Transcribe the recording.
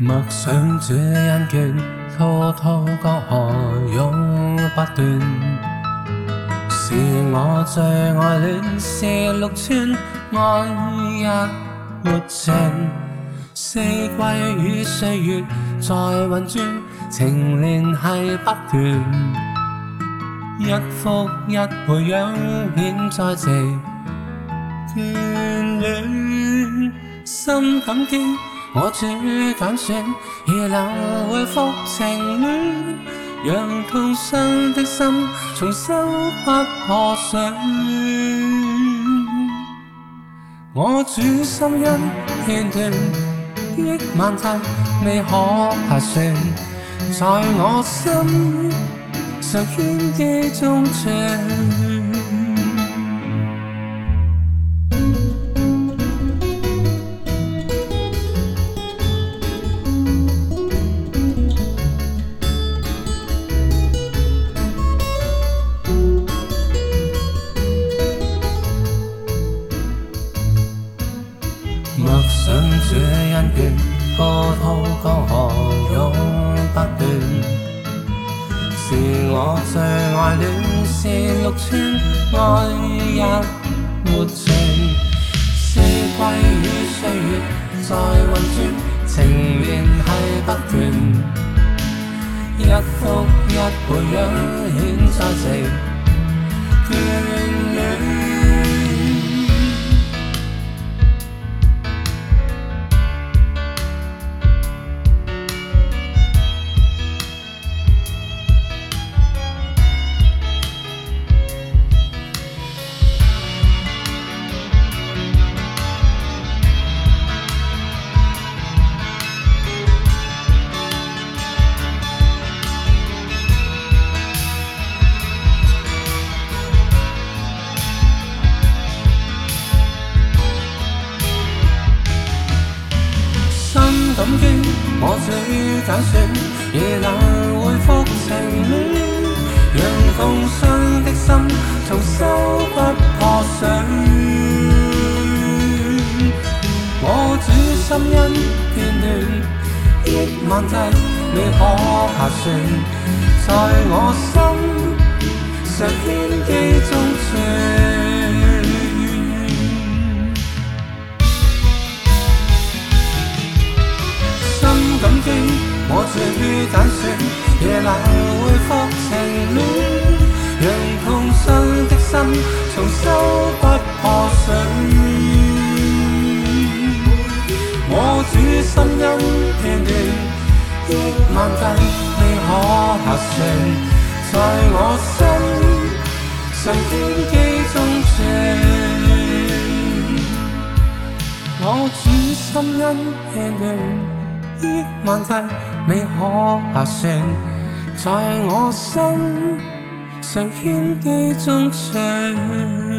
默想这恩眷，滔滔江河永不断。是我最爱恋是六村，爱逸恬静。四季与岁月在运转，情连系不断。一福一培养，显在直眷恋，心感激。我主敢选，以冷回复情恋，让痛心的心重修不破碎。我主心一片段亿万债未可还算，在我心上冤记中唱。歌滔江河永不断，是我最爱恋是六寸爱也没醉，四季与岁月在运转，情缘系不断，一复一倍一牵三世。也能回复情恋，让受伤的心重修不破碎。我只心一片乱，亿万计，你可下算，在我心常天机中存。着於蛋上，夜難回復情戀，讓痛傷的心重修不破碎。我主心因片段，億萬計你可合成，在我心上天機中情。我主心因片段，億萬計。未可合声，在我心上牵记中碎。